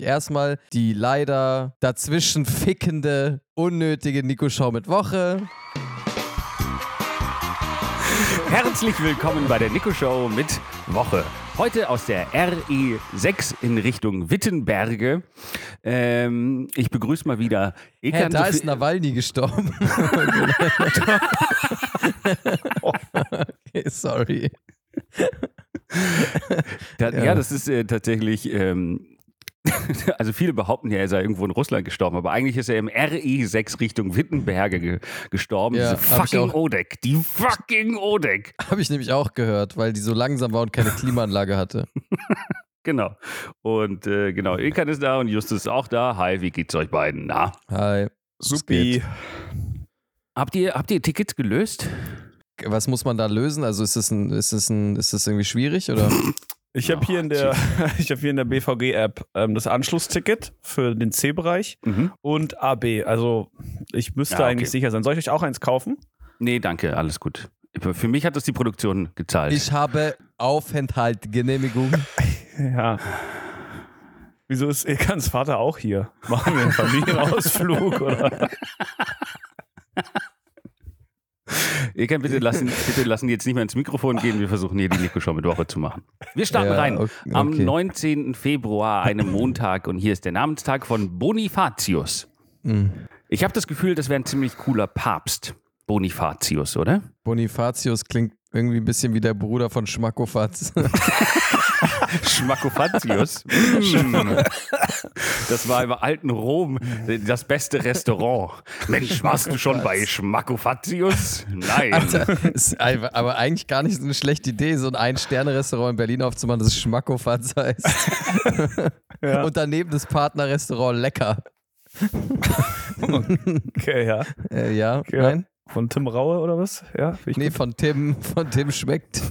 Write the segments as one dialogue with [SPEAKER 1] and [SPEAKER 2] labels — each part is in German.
[SPEAKER 1] Erstmal die leider dazwischen fickende, unnötige Nico-Show mit Woche.
[SPEAKER 2] Herzlich willkommen bei der Nico Show mit Woche. Heute aus der RE6 in Richtung Wittenberge. Ähm, ich begrüße mal wieder Ekan
[SPEAKER 1] da
[SPEAKER 2] Sophie-
[SPEAKER 1] ist Nawalny gestorben. okay, sorry.
[SPEAKER 2] Da, ja.
[SPEAKER 1] Ja.
[SPEAKER 2] das ist äh, tatsächlich. Ähm, also viele behaupten ja, er sei irgendwo in Russland gestorben, aber eigentlich ist er im RE6 Richtung Wittenberge ge gestorben.
[SPEAKER 1] Ja,
[SPEAKER 2] Diese fucking. Odeck. Die fucking Odeck.
[SPEAKER 1] Habe ich nämlich auch gehört, weil die so langsam war und keine Klimaanlage hatte.
[SPEAKER 2] Genau. Und äh, genau, Ilkan ist da und Justus ist auch da. Hi, wie geht's euch beiden? Na?
[SPEAKER 1] Hi.
[SPEAKER 3] Supi.
[SPEAKER 2] Habt ihr, habt ihr Tickets gelöst?
[SPEAKER 1] Was muss man da lösen? Also ist es ein, ist es ein, ist es irgendwie schwierig oder?
[SPEAKER 3] Ich habe hier in der, ich habe hier in der BVG-App ähm, das Anschlussticket für den C-Bereich
[SPEAKER 2] Mhm.
[SPEAKER 3] und AB. Also ich müsste
[SPEAKER 2] Ja, okay.
[SPEAKER 3] eigentlich sicher sein. Soll ich euch auch eins kaufen?
[SPEAKER 2] Nee, danke, alles gut. Für mich hat das die Produktion gezahlt.
[SPEAKER 1] Ich habe Aufenthaltgenehmigung.
[SPEAKER 3] Ja. Wieso ist Ilkans Vater auch hier? Machen wir einen Familienausflug oder?
[SPEAKER 2] Ihr könnt bitte lassen, bitte lassen jetzt nicht mehr ins Mikrofon gehen. Wir versuchen hier die Nico-Show mit Woche zu machen. Wir starten
[SPEAKER 1] Ja,
[SPEAKER 2] rein.
[SPEAKER 1] okay,
[SPEAKER 2] Am
[SPEAKER 1] okay.
[SPEAKER 2] 19. Februar, einem Montag, und hier ist der Namenstag von Bonifatius.
[SPEAKER 1] Hm.
[SPEAKER 2] Ich habe das Gefühl, das wäre ein ziemlich cooler Papst. Bonifatius, oder?
[SPEAKER 1] Bonifatius klingt irgendwie ein bisschen wie der Bruder von Schmackofatz.
[SPEAKER 2] Schmackofatius. Mm. Das war im alten Rom das beste Restaurant. Mensch, warst du schon bei Schmackofatius? Nein.
[SPEAKER 1] Alter, aber eigentlich gar nicht so eine schlechte Idee, so ein Ein-Sterne-Restaurant in Berlin aufzumachen, das Schmackofatz heißt.
[SPEAKER 3] Ja.
[SPEAKER 1] Und daneben das Partnerrestaurant Lecker.
[SPEAKER 3] Okay, ja.
[SPEAKER 1] Äh, ja,
[SPEAKER 3] Ja.
[SPEAKER 1] nein?
[SPEAKER 3] Von Tim Raue oder was? Ja.
[SPEAKER 1] Nee,
[SPEAKER 3] gut.
[SPEAKER 1] von Tim, von Tim schmeckt.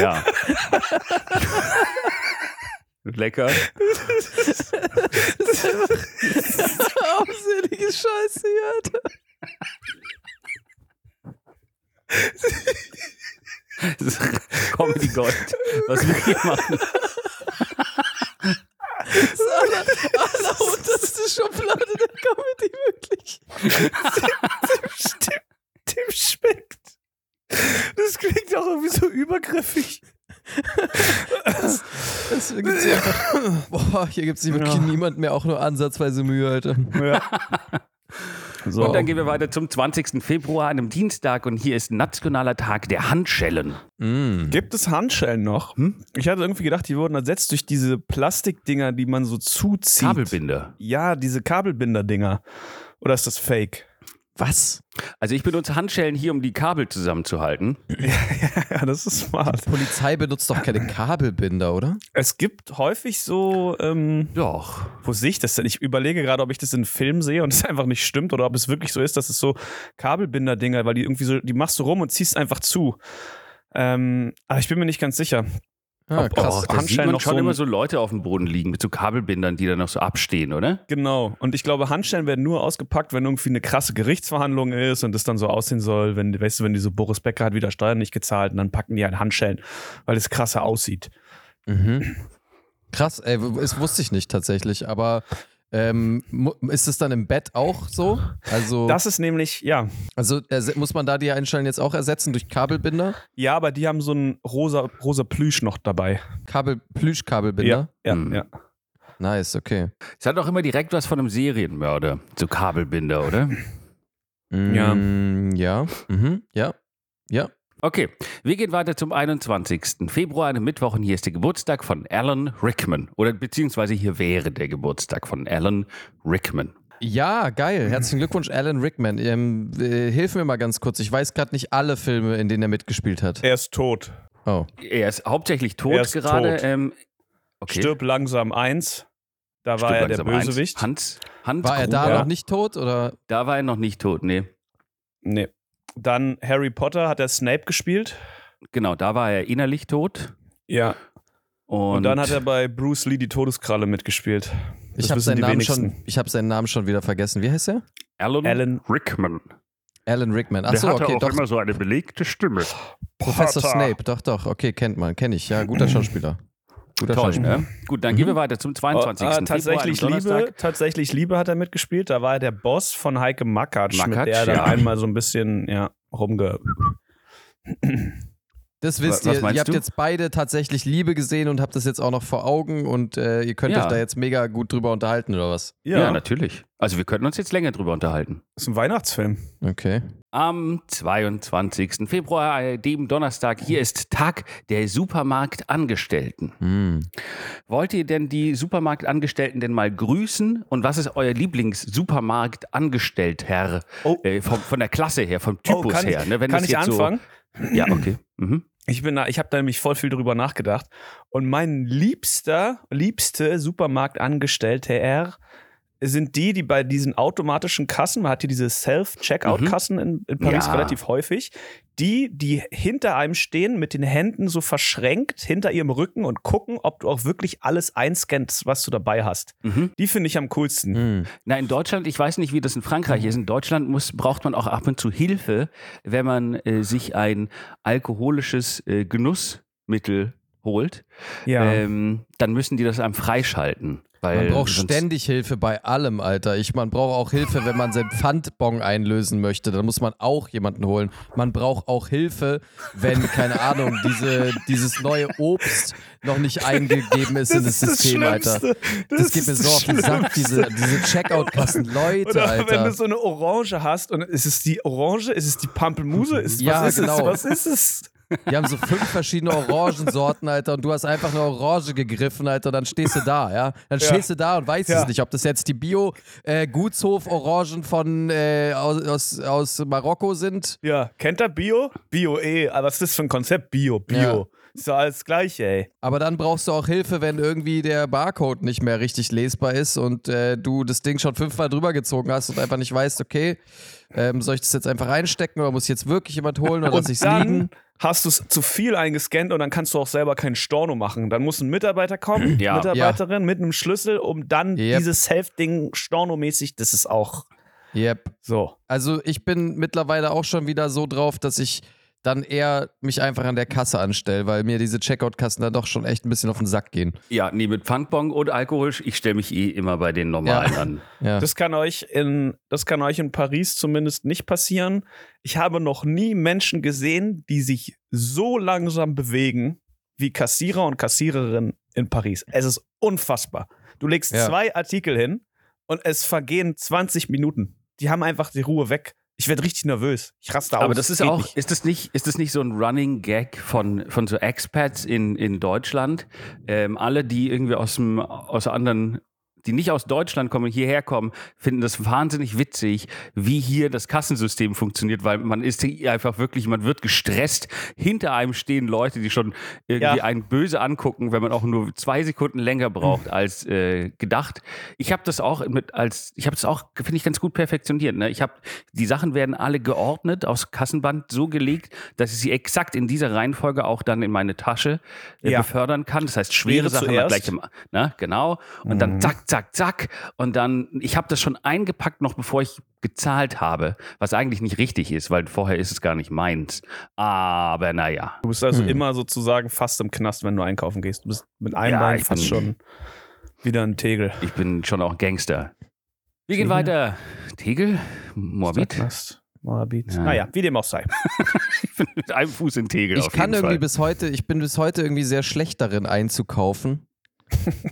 [SPEAKER 2] Ja. Lecker.
[SPEAKER 1] Aufselige Scheiße hier, Alter.
[SPEAKER 2] Das ist Comedy Gold, was wir hier machen.
[SPEAKER 1] Das ist aller, allerunterste Schublade der Comedy, wirklich.
[SPEAKER 3] Tim, Tim schmeckt. Das klingt auch irgendwie so übergriffig.
[SPEAKER 1] Das gibt's hier einfach, boah, hier gibt sich wirklich
[SPEAKER 3] Ja.
[SPEAKER 1] niemand mehr auch nur ansatzweise Mühe, Alter.
[SPEAKER 3] Ja. So.
[SPEAKER 2] Und dann gehen wir weiter zum 20. Februar, einem Dienstag, und hier ist Nationaler Tag der Handschellen.
[SPEAKER 1] Mm.
[SPEAKER 3] Gibt es Handschellen noch? Hm? Ich hatte irgendwie gedacht, die wurden ersetzt durch diese Plastikdinger, die man so zuzieht.
[SPEAKER 2] Kabelbinder.
[SPEAKER 3] Ja, diese Kabelbinder-Dinger. Oder ist das fake?
[SPEAKER 1] Was?
[SPEAKER 2] Also ich benutze Handschellen hier, um die Kabel zusammenzuhalten.
[SPEAKER 3] ja, das ist smart.
[SPEAKER 1] Polizei benutzt doch keine Kabelbinder, oder?
[SPEAKER 3] Es gibt häufig so, ähm,
[SPEAKER 2] Doch.
[SPEAKER 3] wo sehe ich das denn? Ich überlege gerade, ob ich das in Filmen sehe und es einfach nicht stimmt oder ob es wirklich so ist, dass es so Kabelbinder-Dinger, weil die irgendwie so, die machst du rum und ziehst einfach zu. Ähm, aber ich bin mir nicht ganz sicher.
[SPEAKER 1] Ah,
[SPEAKER 3] Ob-
[SPEAKER 1] krass.
[SPEAKER 3] ob-
[SPEAKER 2] Da sieht man schon
[SPEAKER 3] so
[SPEAKER 2] immer so Leute auf dem Boden liegen mit so Kabelbindern, die dann noch so abstehen, oder?
[SPEAKER 3] Genau. Und ich glaube, Handschellen werden nur ausgepackt, wenn irgendwie eine krasse Gerichtsverhandlung ist und es dann so aussehen soll, wenn, weißt du, wenn die so Boris Becker hat wieder Steuern nicht gezahlt und dann packen die halt Handschellen, weil es krasser aussieht.
[SPEAKER 1] Mhm. Krass, ey, das wusste ich nicht tatsächlich, aber ähm, ist es dann im Bett auch so? Also,
[SPEAKER 3] Das ist nämlich, ja.
[SPEAKER 1] also muss man da die Einstellen jetzt auch ersetzen durch Kabelbinder?
[SPEAKER 3] Ja, aber die haben so ein rosa, rosa Plüsch noch dabei.
[SPEAKER 1] Kabel, Plüschkabelbinder?
[SPEAKER 3] Ja,
[SPEAKER 2] Hm.
[SPEAKER 3] ja.
[SPEAKER 1] Nice, okay.
[SPEAKER 2] Es hat auch immer direkt was von einem Serienmörder. So Kabelbinder, oder?
[SPEAKER 3] Ja.
[SPEAKER 1] Mm, ja. Mhm. Ja. Ja.
[SPEAKER 2] Okay, wir gehen weiter zum 21. Februar, einem Mittwoch, und hier ist der Geburtstag von Alan Rickman. Oder beziehungsweise hier wäre der Geburtstag von Alan Rickman.
[SPEAKER 1] Ja, geil. Herzlichen Glückwunsch, Alan Rickman. Ähm, äh, hilf mir mal ganz kurz. Ich weiß gerade nicht alle Filme, in denen er mitgespielt hat.
[SPEAKER 3] Er ist tot.
[SPEAKER 1] Oh.
[SPEAKER 2] Er ist hauptsächlich tot
[SPEAKER 3] Er ist
[SPEAKER 2] gerade.
[SPEAKER 3] tot.
[SPEAKER 2] Ähm, okay.
[SPEAKER 3] Stirb langsam eins. Da war
[SPEAKER 2] Stirb
[SPEAKER 3] er der. Bösewicht.
[SPEAKER 2] Hans, Hans
[SPEAKER 1] War er da noch nicht tot oder?
[SPEAKER 2] Da war er noch nicht tot, nee.
[SPEAKER 3] Nee. Dann Harry Potter hat er Snape gespielt.
[SPEAKER 2] Genau, da war er innerlich tot.
[SPEAKER 3] Ja.
[SPEAKER 2] Und,
[SPEAKER 3] Und, dann hat er bei Bruce Lee die Todeskralle mitgespielt.
[SPEAKER 1] Ich
[SPEAKER 3] Das
[SPEAKER 1] habe
[SPEAKER 3] wissen
[SPEAKER 1] seinen Namen schon. Ich habe seinen Namen schon wieder vergessen. Wie heißt er?
[SPEAKER 2] Alan,
[SPEAKER 3] Alan-
[SPEAKER 2] Rickman.
[SPEAKER 1] Alan Rickman.
[SPEAKER 2] Der
[SPEAKER 1] Achso,
[SPEAKER 2] hatte
[SPEAKER 1] okay,
[SPEAKER 2] auch
[SPEAKER 1] doch.
[SPEAKER 2] immer so eine belegte Stimme.
[SPEAKER 1] Professor
[SPEAKER 3] Potter.
[SPEAKER 1] Snape, doch, doch. Okay, kennt man, kenne ich. Ja, guter Schauspieler. Guter
[SPEAKER 2] Toll,
[SPEAKER 1] Schauspieler.
[SPEAKER 2] ne? Gut, dann gehen wir weiter zum 22.
[SPEAKER 3] Oh, äh,
[SPEAKER 2] Februar,
[SPEAKER 3] tatsächlich. Liebe, tatsächlich Liebe hat er mitgespielt. Da war er der Boss von Heike Makatsch, mit
[SPEAKER 2] Makatsch,
[SPEAKER 3] der er
[SPEAKER 2] ja.
[SPEAKER 3] einmal so ein bisschen ja, rumge.
[SPEAKER 1] Das wisst
[SPEAKER 2] Was-
[SPEAKER 1] ihr. Ihr habt
[SPEAKER 2] du?
[SPEAKER 1] jetzt beide tatsächlich Liebe gesehen und habt das jetzt auch noch vor Augen und äh, ihr könnt
[SPEAKER 2] Ja.
[SPEAKER 1] euch da jetzt mega gut drüber unterhalten oder was?
[SPEAKER 2] Ja. natürlich. Also wir könnten uns jetzt länger drüber unterhalten.
[SPEAKER 3] ist ein Weihnachtsfilm.
[SPEAKER 1] Okay.
[SPEAKER 2] Am 22. Februar, äh, dem Donnerstag, hier ist Tag der Supermarktangestellten.
[SPEAKER 1] Hm.
[SPEAKER 2] Wollt ihr denn die Supermarktangestellten denn mal grüßen? Und was ist euer Lieblings-Supermarktangestellter?
[SPEAKER 3] Oh.
[SPEAKER 2] Äh, vom, von der Klasse her, vom Typus
[SPEAKER 3] oh, kann
[SPEAKER 2] her.
[SPEAKER 3] ich,
[SPEAKER 2] Ne? Wenn
[SPEAKER 3] kann
[SPEAKER 2] das
[SPEAKER 3] ich
[SPEAKER 2] jetzt
[SPEAKER 3] anfangen?
[SPEAKER 2] So, ja, okay. Mhm.
[SPEAKER 3] Ich bin da, ich habe da nämlich voll viel drüber nachgedacht. Und mein liebster, liebste Supermarktangestellter sind die, die bei diesen automatischen Kassen, man hat hier diese Self-Checkout-Kassen in, in Paris
[SPEAKER 2] Ja.
[SPEAKER 3] relativ häufig, die, die hinter einem stehen, mit den Händen so verschränkt hinter ihrem Rücken und gucken, ob du auch wirklich alles einscannst, was du dabei hast.
[SPEAKER 2] Mhm.
[SPEAKER 3] Die finde ich am coolsten.
[SPEAKER 1] Hm.
[SPEAKER 2] Na, in Deutschland, ich weiß nicht, wie das in Frankreich ist. In Deutschland muss, braucht man auch ab und zu Hilfe, wenn man äh, sich ein alkoholisches äh, Genussmittel holt.
[SPEAKER 3] Ja.
[SPEAKER 2] Ähm, dann müssen die das einem freischalten. Weil
[SPEAKER 1] Man braucht ständig Hilfe bei allem, Alter. Ich, man braucht auch Hilfe, wenn man seinen Pfandbon einlösen möchte. Dann muss man auch jemanden holen. Man braucht auch Hilfe, wenn, keine Ahnung, diese, dieses neue Obst noch nicht eingegeben ist in das System, Alter. Das, geht mir so auf den Sack, diese, diese Checkout-Kassen. Leute,
[SPEAKER 3] Oder wenn
[SPEAKER 1] Alter.
[SPEAKER 3] du so eine Orange hast und ist es die Orange, ist es die Pampelmuse, ist,
[SPEAKER 1] Ja,
[SPEAKER 3] was ist
[SPEAKER 1] genau.
[SPEAKER 3] es? Was ist es?
[SPEAKER 1] Die haben so fünf verschiedene Orangensorten, Alter, und du hast einfach eine Orange gegriffen, Alter, und dann stehst du da, ja? Dann
[SPEAKER 3] Ja.
[SPEAKER 1] stehst du da und weißt
[SPEAKER 3] Ja.
[SPEAKER 1] es nicht, ob das jetzt die Bio-Gutshof-Orangen von äh, aus, aus, aus Marokko sind.
[SPEAKER 3] Ja, kennt er Bio? Bio eh, aber was ist das für ein Konzept? Bio, Bio.
[SPEAKER 1] Ja.
[SPEAKER 3] Ist doch alles gleiche, ey.
[SPEAKER 1] Aber dann brauchst du auch Hilfe, wenn irgendwie der Barcode nicht mehr richtig lesbar ist und äh, du das Ding schon fünfmal drüber gezogen hast und einfach nicht weißt, okay, ähm, soll ich das jetzt einfach reinstecken oder muss jetzt wirklich jemand holen oder lass ich es
[SPEAKER 3] dann
[SPEAKER 1] liegen?
[SPEAKER 3] hast du es zu viel eingescannt und dann kannst du auch selber keinen Storno machen. Dann muss ein Mitarbeiter kommen,
[SPEAKER 2] Ja.
[SPEAKER 3] Mitarbeiterin mit einem Schlüssel, um dann
[SPEAKER 1] Yep.
[SPEAKER 3] dieses Self-Ding Storno-mäßig, das ist auch
[SPEAKER 1] Yep.
[SPEAKER 3] so.
[SPEAKER 1] Also ich bin mittlerweile auch schon wieder so drauf, dass ich dann eher mich einfach an der Kasse anstelle, weil mir diese Checkout-Kassen dann doch schon echt ein bisschen auf den Sack gehen.
[SPEAKER 2] Ja, nee, mit Pfandbon und Alkohol, ich stelle mich eh immer bei den normalen
[SPEAKER 1] Ja.
[SPEAKER 2] an.
[SPEAKER 1] Ja.
[SPEAKER 3] Das kann euch in, das kann euch in Paris zumindest nicht passieren. Ich habe noch nie Menschen gesehen, die sich so langsam bewegen wie Kassierer und Kassiererinnen in Paris. Es ist unfassbar. Du legst
[SPEAKER 1] Ja.
[SPEAKER 3] zwei Artikel hin und es vergehen 20 Minuten. Die haben einfach die Ruhe weg. Ich werde richtig nervös. Ich raste aus.
[SPEAKER 2] Aber das ist
[SPEAKER 3] Geht
[SPEAKER 2] auch,
[SPEAKER 3] nicht.
[SPEAKER 2] ist das nicht, ist das nicht so ein Running Gag von, von so Expats in, in Deutschland? Ähm, alle, die irgendwie aus dem, aus anderen, die nicht aus Deutschland kommen, hierher kommen, finden das wahnsinnig witzig, wie hier das Kassensystem funktioniert, weil man ist einfach wirklich, man wird gestresst. Hinter einem stehen Leute, die schon irgendwie
[SPEAKER 3] Ja.
[SPEAKER 2] einen böse angucken, wenn man auch nur zwei Sekunden länger braucht als äh, gedacht. Ich habe das auch mit als, ich habe das auch, finde ich, ganz gut perfektioniert. Ne? Ich habe, die Sachen werden alle geordnet, aus Kassenband so gelegt, dass ich sie exakt in dieser Reihenfolge auch dann in meine Tasche äh,
[SPEAKER 3] Ja.
[SPEAKER 2] befördern kann. Das heißt, schwere Sachen gleich im, ne? genau. Und dann zack, zack, zack. Und dann, ich habe das schon eingepackt, noch bevor ich gezahlt habe, was eigentlich nicht richtig ist, weil vorher ist es gar nicht meins. Aber naja.
[SPEAKER 3] Du bist also
[SPEAKER 1] Hm.
[SPEAKER 3] immer sozusagen fast im Knast, wenn du einkaufen gehst. Du bist mit einem
[SPEAKER 2] Ja,
[SPEAKER 3] Bein
[SPEAKER 2] ich
[SPEAKER 3] fast
[SPEAKER 2] bin-
[SPEAKER 3] schon wieder ein Tegel.
[SPEAKER 2] Ich bin schon auch ein Gangster. Wir gehen
[SPEAKER 3] Tegel?
[SPEAKER 2] weiter. Tegel? Moabit?
[SPEAKER 3] Moabit.
[SPEAKER 2] Ja.
[SPEAKER 3] Naja, wie dem auch sei.
[SPEAKER 2] Ich bin mit einem Fuß in Tegel.
[SPEAKER 1] Ich
[SPEAKER 2] auf
[SPEAKER 1] kann
[SPEAKER 2] jeden
[SPEAKER 1] irgendwie
[SPEAKER 2] Fall.
[SPEAKER 1] bis heute, ich bin bis heute irgendwie sehr schlecht darin einzukaufen,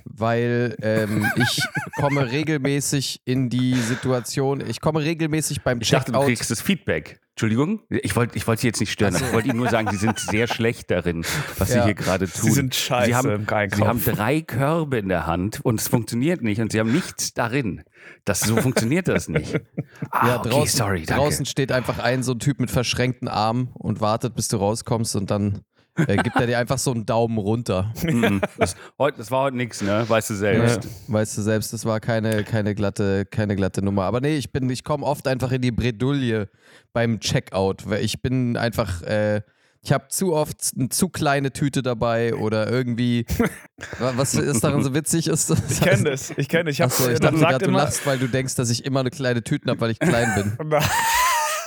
[SPEAKER 1] weil ähm, ich komme regelmäßig in die Situation, ich komme regelmäßig beim
[SPEAKER 2] Ich dachte, du
[SPEAKER 1] Checkout.
[SPEAKER 2] kriegst das Feedback. Entschuldigung, ich wollte ich wollte Sie jetzt nicht stören,
[SPEAKER 1] Ach so.
[SPEAKER 2] aber ich wollte Ihnen nur sagen, Sie sind sehr schlecht darin, was Sie
[SPEAKER 1] Ja.
[SPEAKER 2] hier gerade tun.
[SPEAKER 3] Sie sind scheiße
[SPEAKER 2] Sie haben,
[SPEAKER 3] im Einkauf.
[SPEAKER 2] Sie haben drei Körbe in der Hand und es funktioniert nicht und Sie haben nichts darin. Das, so funktioniert das nicht. Ah,
[SPEAKER 1] ja,
[SPEAKER 2] okay,
[SPEAKER 1] draußen,
[SPEAKER 2] sorry, danke.
[SPEAKER 1] draußen steht einfach ein so ein Typ mit verschränkten Armen und wartet, bis du rauskommst und dann äh, gibt er dir einfach so einen Daumen runter.
[SPEAKER 2] Mhm. das, heute, das war heute nichts, ne? Weißt du selbst.
[SPEAKER 1] Ja, weißt du selbst, das war keine, keine, glatte, keine glatte Nummer. Aber nee, ich bin, ich komme oft einfach in die Bredouille beim Checkout, weil ich bin einfach, äh, ich habe zu oft eine zu kleine Tüte dabei oder irgendwie. Wa- Was ist daran so witzig ist?
[SPEAKER 3] Ich kenne das. Ich kenne das. Ich, hab,
[SPEAKER 1] Achso, ich dachte gerade, du lachst, weil du denkst, dass ich immer eine kleine Tüten habe, weil ich klein bin.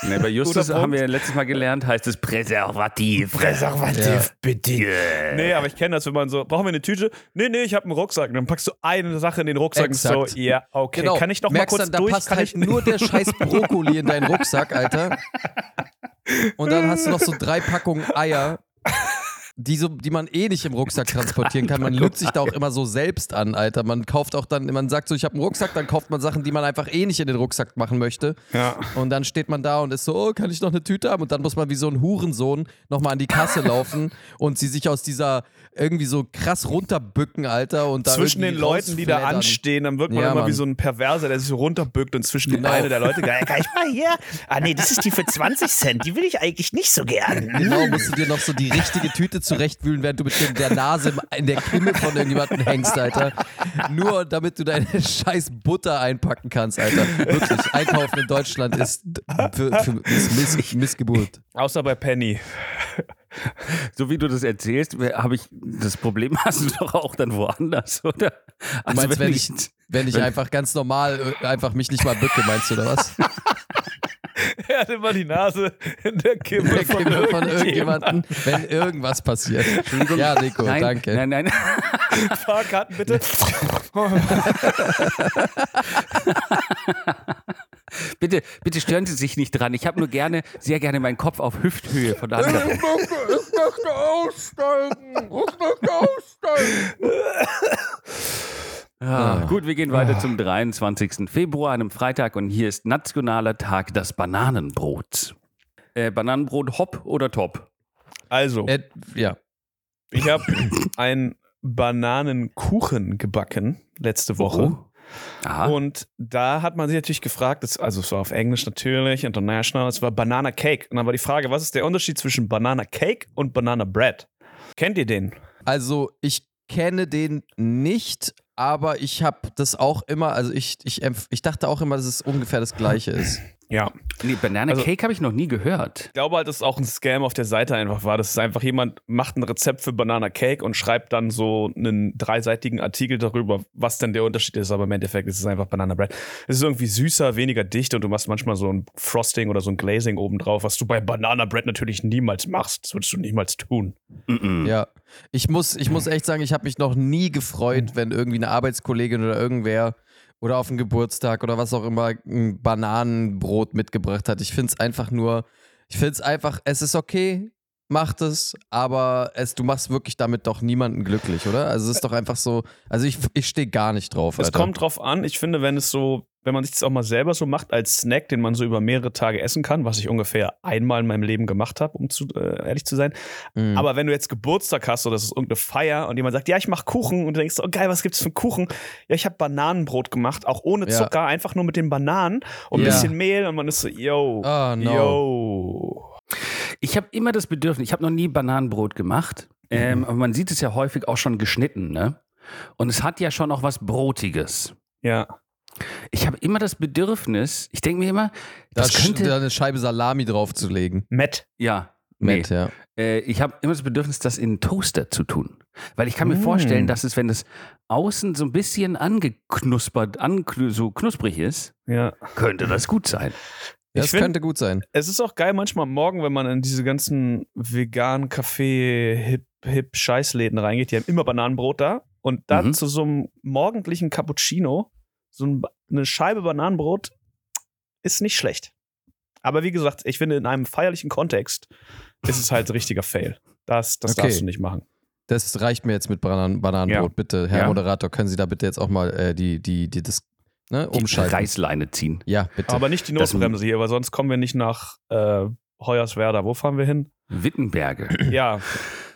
[SPEAKER 2] Nee, bei Justus haben wir letztes Mal gelernt, heißt es Präservativ.
[SPEAKER 3] Präservativ,
[SPEAKER 1] Ja.
[SPEAKER 3] bitte. Nee, aber ich kenne das, wenn man so, brauchen wir eine Tüte? Nee, nee, ich habe einen Rucksack. Und dann packst du eine Sache in den Rucksack
[SPEAKER 1] Exakt.
[SPEAKER 3] und so, ja, okay.
[SPEAKER 1] Genau.
[SPEAKER 3] Kann ich noch
[SPEAKER 1] Merkst
[SPEAKER 3] mal kurz
[SPEAKER 1] dann, da
[SPEAKER 3] durch?
[SPEAKER 1] passt
[SPEAKER 3] Kann
[SPEAKER 1] halt
[SPEAKER 3] ich
[SPEAKER 1] nur der scheiß Brokkoli in deinen Rucksack, Alter. Und dann hast du noch so drei Packungen Eier, die, so, die man eh nicht im Rucksack transportieren kann. Man lügt sich da auch immer so selbst an, Alter. Man kauft auch dann, man sagt so, ich habe einen Rucksack, dann kauft man Sachen, die man einfach eh nicht in den Rucksack machen möchte.
[SPEAKER 3] Ja.
[SPEAKER 1] Und dann steht man da und ist so, oh, kann ich noch eine Tüte haben? Und dann muss man wie so ein Hurensohn nochmal an die Kasse laufen und sie sich aus dieser irgendwie so krass runterbücken, Alter. Und
[SPEAKER 3] zwischen den Leuten, die da anstehen, dann wirkt man
[SPEAKER 1] Ja,
[SPEAKER 3] immer wie
[SPEAKER 1] Mann.
[SPEAKER 3] so ein Perverser, der sich so runterbückt und zwischen
[SPEAKER 1] Genau.
[SPEAKER 3] die Beine der Leute.
[SPEAKER 4] Kann ich mal hier? Ah, nee, das ist die für 20 Cent. Die will ich eigentlich nicht so gern.
[SPEAKER 1] Genau, musst du dir noch so die richtige Tüte zurechtwühlen, während du mit dem- der Nase in der Kimme von irgendjemandem hängst, Alter. Nur damit du deine scheiß Butter einpacken kannst, Alter. Wirklich, Einkaufen in Deutschland ist, für, für, ist Miss, Missgeburt.
[SPEAKER 3] Außer bei Penny.
[SPEAKER 2] So wie du das erzählst, habe ich das Problem hast du doch auch dann woanders, oder?
[SPEAKER 1] Du meinst, wenn ich, wenn ich einfach ganz normal äh, einfach mich nicht mal bücke, meinst du, oder was?
[SPEAKER 3] Er hat immer die Nase in der Kimme,
[SPEAKER 1] Der
[SPEAKER 3] von,
[SPEAKER 1] Kimme von
[SPEAKER 3] irgendjemandem.
[SPEAKER 1] wenn irgendwas passiert. Ja, Nico,
[SPEAKER 2] nein,
[SPEAKER 1] danke.
[SPEAKER 2] Nein, nein.
[SPEAKER 3] Fahrkarten bitte.
[SPEAKER 2] bitte, bitte stören Sie sich nicht dran. Ich habe nur gerne, sehr gerne meinen Kopf auf Hüfthöhe von anderen.
[SPEAKER 1] ich möchte aussteigen. Ich möchte aussteigen.
[SPEAKER 2] Ah, gut, wir gehen weiter zum 23. Februar, einem Freitag, und hier ist Nationaler Tag des Bananenbrots. Äh, Bananenbrot hopp oder top?
[SPEAKER 3] Also,
[SPEAKER 1] Äh, ja.
[SPEAKER 3] ich habe einen Bananenkuchen gebacken letzte Woche.
[SPEAKER 2] Oh. Aha.
[SPEAKER 3] Und da hat man sich natürlich gefragt, das, also es war auf Englisch natürlich, international, es war Banana Cake. Und dann war die Frage, was ist der Unterschied zwischen Banana Cake und Banana Bread? Kennt ihr den?
[SPEAKER 1] Also ich kenne den nicht, aber ich habe das auch immer, also ich, ich, ich dachte auch immer, dass es ungefähr das gleiche ist.
[SPEAKER 3] Ja.
[SPEAKER 2] nee, Banana
[SPEAKER 3] also-
[SPEAKER 2] Cake habe ich noch nie gehört.
[SPEAKER 3] Ich glaube halt, dass es auch ein Scam auf der Seite einfach war. Das ist einfach jemand macht ein Rezept für Banana Cake und schreibt dann so einen dreiseitigen Artikel darüber, was denn der Unterschied ist. Aber im Endeffekt ist es einfach Banana Bread. Es ist irgendwie süßer, weniger dicht und du machst manchmal so ein Frosting oder so ein Glazing obendrauf, was du bei Banana Bread natürlich niemals machst. Das würdest du niemals tun.
[SPEAKER 2] Mm-mm.
[SPEAKER 1] Ja. Ich muss, ich muss echt sagen, ich habe mich noch nie gefreut, wenn irgendwie eine Arbeitskollegin oder irgendwer oder auf einen Geburtstag oder was auch immer ein Bananenbrot mitgebracht hat. Ich finde es einfach nur, ich finde es einfach, es ist okay, macht es, aber es, du machst wirklich damit doch niemanden glücklich, oder? Also es ist doch einfach so, also ich, ich stehe gar nicht drauf.
[SPEAKER 3] Es
[SPEAKER 1] Alter.
[SPEAKER 3] kommt drauf an. Ich finde, wenn es so, wenn man sich das auch mal selber so macht als Snack, den man so über mehrere Tage essen kann, was ich ungefähr einmal in meinem Leben gemacht habe, um zu, äh, ehrlich zu sein.
[SPEAKER 1] Mhm.
[SPEAKER 3] Aber wenn du jetzt Geburtstag hast oder es ist irgendeine Feier und jemand sagt, ja, ich mache Kuchen und du denkst, oh geil, was gibt's für einen Kuchen? Ja, ich habe Bananenbrot gemacht, auch ohne
[SPEAKER 1] Ja.
[SPEAKER 3] Zucker, einfach nur mit den Bananen und ein
[SPEAKER 1] Ja.
[SPEAKER 3] bisschen Mehl und man ist so, yo,
[SPEAKER 1] Oh, no.
[SPEAKER 3] yo.
[SPEAKER 2] Ich habe immer das Bedürfnis, ich habe noch nie Bananenbrot gemacht, ähm, aber man sieht es ja häufig auch schon geschnitten, ne? Und es hat ja schon auch was Brotiges.
[SPEAKER 3] Ja.
[SPEAKER 2] Ich habe immer das Bedürfnis, ich denke mir immer,
[SPEAKER 1] da,
[SPEAKER 2] das
[SPEAKER 1] sch-
[SPEAKER 2] könnte.
[SPEAKER 1] da eine Scheibe Salami draufzulegen.
[SPEAKER 3] Matt.
[SPEAKER 2] ja, nee.
[SPEAKER 1] Mit, ja.
[SPEAKER 2] Äh, ich habe immer das Bedürfnis, das in einen Toaster zu tun. Weil ich kann mir
[SPEAKER 3] Mm.
[SPEAKER 2] vorstellen, dass es, wenn es außen so ein bisschen angeknuspert, anknu so knusprig ist,
[SPEAKER 3] Ja.
[SPEAKER 2] könnte das gut sein.
[SPEAKER 1] Das
[SPEAKER 3] find-
[SPEAKER 1] könnte gut sein.
[SPEAKER 3] Es ist auch geil manchmal am morgen, wenn man in diese ganzen veganen Kaffee, hip, hip Scheißläden reingeht, die haben immer Bananenbrot da und dann
[SPEAKER 2] Mhm.
[SPEAKER 3] zu so einem morgendlichen Cappuccino so eine Scheibe Bananenbrot ist nicht schlecht. Aber wie gesagt, ich finde in einem feierlichen Kontext ist es halt ein richtiger Fail. Das, das
[SPEAKER 1] Okay.
[SPEAKER 3] darfst du nicht machen.
[SPEAKER 1] Das reicht mir jetzt mit Banan Bananenbrot.
[SPEAKER 3] Ja.
[SPEAKER 1] Bitte, Herr
[SPEAKER 3] Ja.
[SPEAKER 1] Moderator, können Sie da bitte jetzt auch mal äh, die, die, die, das ne,
[SPEAKER 2] Die
[SPEAKER 1] umschalten?
[SPEAKER 2] Reißleine ziehen.
[SPEAKER 1] Ja, bitte.
[SPEAKER 3] Aber nicht die Notbremse hier, weil sonst kommen wir nicht nach äh, Hoyerswerda. Wo fahren wir hin?
[SPEAKER 2] Wittenberge.
[SPEAKER 3] Ja,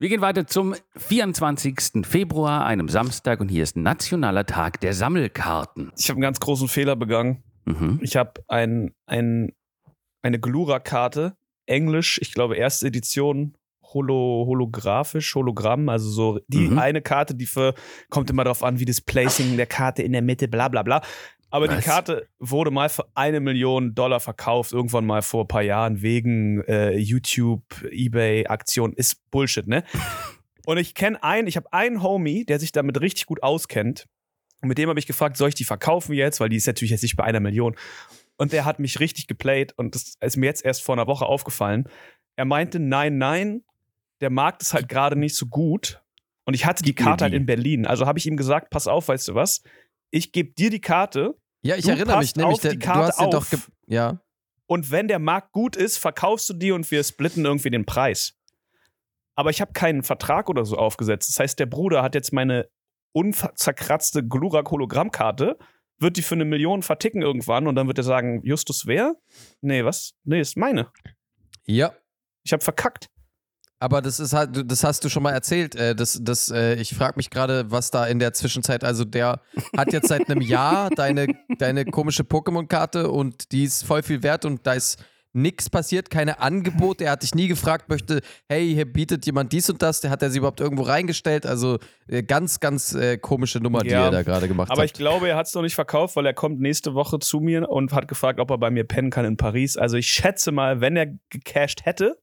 [SPEAKER 2] Wir gehen weiter zum 24. Februar, einem Samstag, und hier ist Nationaler Tag der Sammelkarten.
[SPEAKER 3] ich habe einen ganz großen Fehler begangen.
[SPEAKER 2] Mhm.
[SPEAKER 3] Ich habe ein, ein, eine Glura-Karte, Englisch, ich glaube, erste Edition, holo, holographisch, Hologramm, also so die
[SPEAKER 2] Mhm.
[SPEAKER 3] eine Karte, die für, kommt immer darauf an, wie das Placing der Karte in der Mitte, bla bla bla. Aber die
[SPEAKER 2] Was?
[SPEAKER 3] Karte wurde mal für eine Million Dollar verkauft, irgendwann mal vor ein paar Jahren, wegen äh, YouTube, Ebay-Aktion. Ist Bullshit, ne? Und ich kenne einen, ich habe einen Homie, der sich damit richtig gut auskennt. Und mit dem habe ich gefragt, soll ich die verkaufen jetzt? Weil die ist natürlich jetzt nicht bei einer Million. und der hat mich richtig geplayt und das ist mir jetzt erst vor einer Woche aufgefallen. Er meinte, nein, nein, der Markt ist halt gerade nicht so gut. Und ich hatte die Karte halt
[SPEAKER 2] die.
[SPEAKER 3] in Berlin. Also habe ich ihm gesagt, pass auf, weißt du was? Ich gebe dir die Karte
[SPEAKER 1] Ja, ich
[SPEAKER 3] Du
[SPEAKER 1] erinnere mich nämlich, der,
[SPEAKER 3] die
[SPEAKER 1] du
[SPEAKER 3] Karte
[SPEAKER 1] hast ja doch. Ja.
[SPEAKER 3] und wenn der Markt gut ist, verkaufst du die und wir splitten irgendwie den Preis. Aber ich habe keinen Vertrag oder so aufgesetzt. Das heißt, der Bruder hat jetzt meine unzerkratzte Glurak-Hologrammkarte, wird die für eine Million verticken irgendwann und dann wird er sagen, Justus wer? Nee, was? Nee, ist meine.
[SPEAKER 1] Ja.
[SPEAKER 3] Ich habe verkackt.
[SPEAKER 1] Aber das ist halt, das hast du schon mal erzählt. Äh, das, das, äh, ich frage mich gerade, was da in der Zwischenzeit, also der hat jetzt seit einem Jahr deine, deine komische Pokémon-Karte und die ist voll viel wert und da ist nichts passiert, keine Angebote. Er hat dich nie gefragt, möchte, hey, hier bietet jemand dies und das, der hat er sie überhaupt irgendwo reingestellt. Also äh, ganz, ganz äh, komische Nummer, die
[SPEAKER 3] Ja,
[SPEAKER 1] er da gerade gemacht
[SPEAKER 3] Aber
[SPEAKER 1] hat.
[SPEAKER 3] ich glaube, er hat es noch nicht verkauft, weil er kommt nächste Woche zu mir und hat gefragt, ob er bei mir pennen kann in Paris. Also ich schätze mal, wenn er gecashed hätte,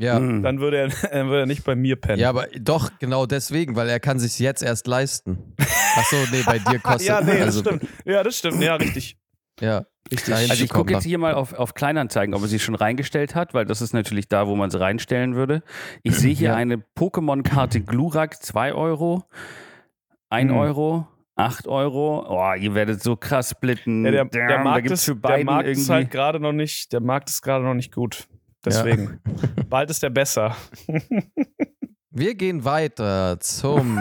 [SPEAKER 1] ja.
[SPEAKER 2] Mhm.
[SPEAKER 3] dann würde er, dann würde er nicht bei mir pennen.
[SPEAKER 1] Ja, aber doch, genau deswegen, weil er kann sich jetzt erst leisten. Achso, nee, bei dir kostet
[SPEAKER 3] ja, nee,
[SPEAKER 1] also,
[SPEAKER 3] das stimmt. Ja, das stimmt. Ja, richtig.
[SPEAKER 1] Ja,
[SPEAKER 3] Richtig.
[SPEAKER 2] Also ich gucke jetzt hier mal auf, auf Kleinanzeigen, ob er sie schon reingestellt hat, weil das ist natürlich da, wo man sie reinstellen würde. Ich sehe hier
[SPEAKER 1] Ja.
[SPEAKER 2] eine Pokémon-Karte Glurak, 2 Euro, 1
[SPEAKER 3] Hm.
[SPEAKER 2] Euro, 8 Euro. Oh, ihr werdet so krass splitten.
[SPEAKER 3] Ja, der, der Markt,
[SPEAKER 2] gibt's
[SPEAKER 3] ist,
[SPEAKER 2] für
[SPEAKER 3] der Markt ist halt gerade noch nicht, der Markt ist gerade noch nicht gut. Deswegen. Bald ist der besser.
[SPEAKER 1] Wir gehen weiter zum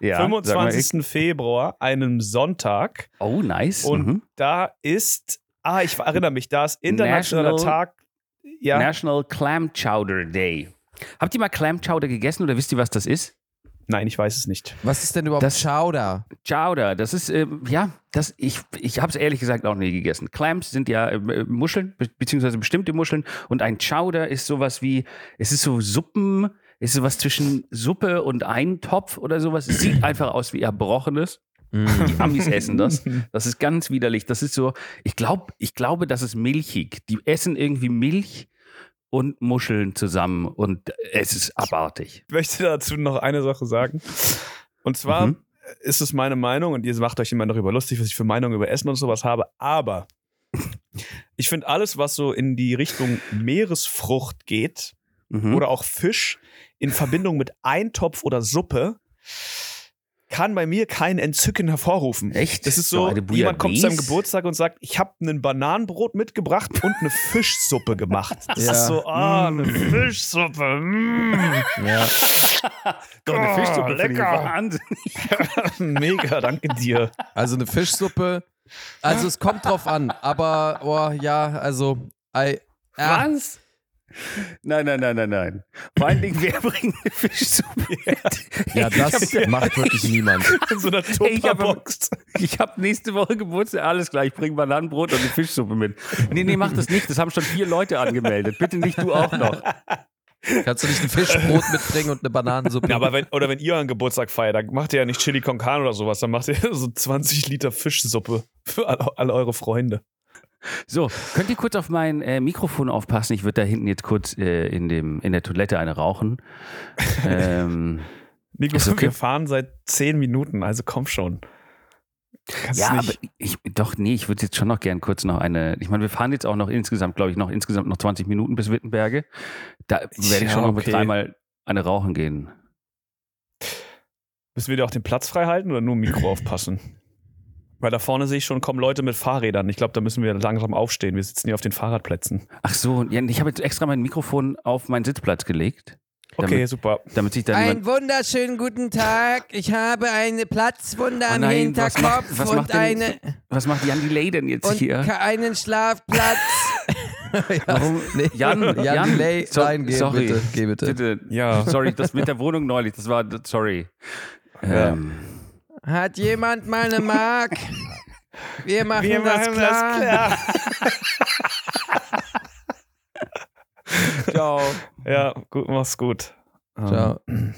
[SPEAKER 2] ja, sag mal,
[SPEAKER 3] 25. Februar, einem Sonntag.
[SPEAKER 2] Oh, nice.
[SPEAKER 3] Und
[SPEAKER 2] mhm.
[SPEAKER 3] da ist, ah, ich erinnere mich, da ist internationaler
[SPEAKER 2] National-
[SPEAKER 3] Tag. Ja,
[SPEAKER 2] National Clam Chowder Day. Habt ihr mal Clam Chowder gegessen oder wisst ihr, was das ist?
[SPEAKER 3] Nein, ich weiß es nicht.
[SPEAKER 1] Was ist denn überhaupt
[SPEAKER 2] Das-
[SPEAKER 1] Chowder?
[SPEAKER 2] Chowder, das ist, ähm, ja, das, ich, ich habe es ehrlich gesagt auch nie gegessen. Clams sind ja äh, Muscheln, be beziehungsweise bestimmte Muscheln. Und ein Chowder ist sowas wie, es ist so Suppen, es ist sowas zwischen Suppe und Eintopf oder sowas. Es sieht einfach aus wie Erbrochenes.
[SPEAKER 1] Mm.
[SPEAKER 2] Die Amis essen das. Das ist ganz widerlich. Das ist so, ich glaube, ich glaube, das ist milchig. Die essen irgendwie Milch und Muscheln zusammen und es ist abartig.
[SPEAKER 3] Ich möchte dazu noch eine Sache sagen. Und zwar
[SPEAKER 2] Mhm.
[SPEAKER 3] ist es meine Meinung, und ihr macht euch immer darüber lustig, was ich für Meinung über Essen und sowas habe, aber ich finde alles, was so in die Richtung Meeresfrucht geht
[SPEAKER 2] Mhm.
[SPEAKER 3] oder auch Fisch in Verbindung mit Eintopf oder Suppe, kann bei mir kein Entzücken hervorrufen.
[SPEAKER 2] Echt?
[SPEAKER 3] Das ist
[SPEAKER 2] So
[SPEAKER 3] so, jemand kommt zu seinem? Geburtstag und sagt, ich habe ein Bananenbrot mitgebracht und eine Fischsuppe gemacht. Das
[SPEAKER 1] Ja.
[SPEAKER 3] ist so, ah, eine Fischsuppe. Mm.
[SPEAKER 1] Ja.
[SPEAKER 2] Doch, eine
[SPEAKER 3] Oh,
[SPEAKER 2] Fischsuppe
[SPEAKER 3] lecker. Mega, danke dir.
[SPEAKER 1] Also eine Fischsuppe. Also es kommt drauf an, aber oh, ja, also I, ah,
[SPEAKER 2] Was? Nein, nein, nein, nein, nein. Vor allen Dingen, wer bringt eine Fischsuppe mit?
[SPEAKER 1] ja, das
[SPEAKER 2] hab-
[SPEAKER 1] macht wirklich niemand.
[SPEAKER 3] In so einer
[SPEAKER 2] Ich habe
[SPEAKER 3] Tupperbox.
[SPEAKER 2] ich hab nächste Woche Geburtstag, alles klar, ich bringe Bananenbrot und eine Fischsuppe mit. Nee, nee, mach das nicht, das haben schon vier Leute angemeldet. Bitte nicht du auch noch.
[SPEAKER 1] Kannst du nicht ein Fischbrot mitbringen und eine Bananensuppe?
[SPEAKER 3] Ja, aber wenn, oder wenn ihr einen Geburtstag feiert, dann macht ihr ja nicht Chili con Carne oder sowas, dann macht ihr so 20 Liter Fischsuppe für alle, alle eure Freunde.
[SPEAKER 2] So, könnt ihr kurz auf mein äh, Mikrofon aufpassen? Ich würde da hinten jetzt kurz äh, in, dem, in der Toilette eine rauchen. ähm,
[SPEAKER 3] Nico,
[SPEAKER 2] okay.
[SPEAKER 3] wir fahren seit 10 Minuten, also komm schon. Kannst
[SPEAKER 2] ja, aber ich, doch, nee, ich würde jetzt schon noch gern kurz noch eine. Ich meine, wir fahren jetzt auch noch insgesamt, glaube ich, noch insgesamt noch 20 Minuten bis Wittenberge. Da werde ich
[SPEAKER 3] Ja,
[SPEAKER 2] schon noch mit
[SPEAKER 3] okay.
[SPEAKER 2] dreimal eine rauchen gehen.
[SPEAKER 3] Müssen wir dir auch den Platz frei halten oder nur Mikro aufpassen? Weil da vorne sehe ich schon, kommen Leute mit Fahrrädern. Ich glaube, da müssen wir langsam aufstehen. Wir sitzen hier auf den Fahrradplätzen.
[SPEAKER 2] Ach so, ich habe jetzt extra mein Mikrofon auf meinen Sitzplatz gelegt,
[SPEAKER 3] Okay,
[SPEAKER 2] Damit-
[SPEAKER 3] super.
[SPEAKER 2] damit sich dann
[SPEAKER 1] Einen wunderschönen guten Tag. Ich habe eine Platzwunde
[SPEAKER 2] Oh
[SPEAKER 1] am
[SPEAKER 2] nein, was
[SPEAKER 1] Hinterkopf
[SPEAKER 2] macht- was
[SPEAKER 1] und,
[SPEAKER 2] macht denn-
[SPEAKER 1] eine,
[SPEAKER 2] Was macht Jan Delay denn jetzt
[SPEAKER 1] und
[SPEAKER 2] hier?
[SPEAKER 1] keinen Schlafplatz. ja,
[SPEAKER 2] Warum?
[SPEAKER 1] nee,
[SPEAKER 2] Jan,
[SPEAKER 1] Jan,
[SPEAKER 2] Jan,
[SPEAKER 1] Delay,
[SPEAKER 2] so-
[SPEAKER 1] nein, geh
[SPEAKER 2] sorry.
[SPEAKER 1] bitte, geh bitte.
[SPEAKER 2] Bitte.
[SPEAKER 3] Ja.
[SPEAKER 2] Sorry, das mit der Wohnung neulich, das war, sorry.
[SPEAKER 3] Ja.
[SPEAKER 2] Ähm,
[SPEAKER 1] Hat jemand mal eine Mark? Wir machen, das, klar.
[SPEAKER 2] ciao.
[SPEAKER 3] Ja, gut, mach's gut.
[SPEAKER 1] Ciao.
[SPEAKER 3] Ähm,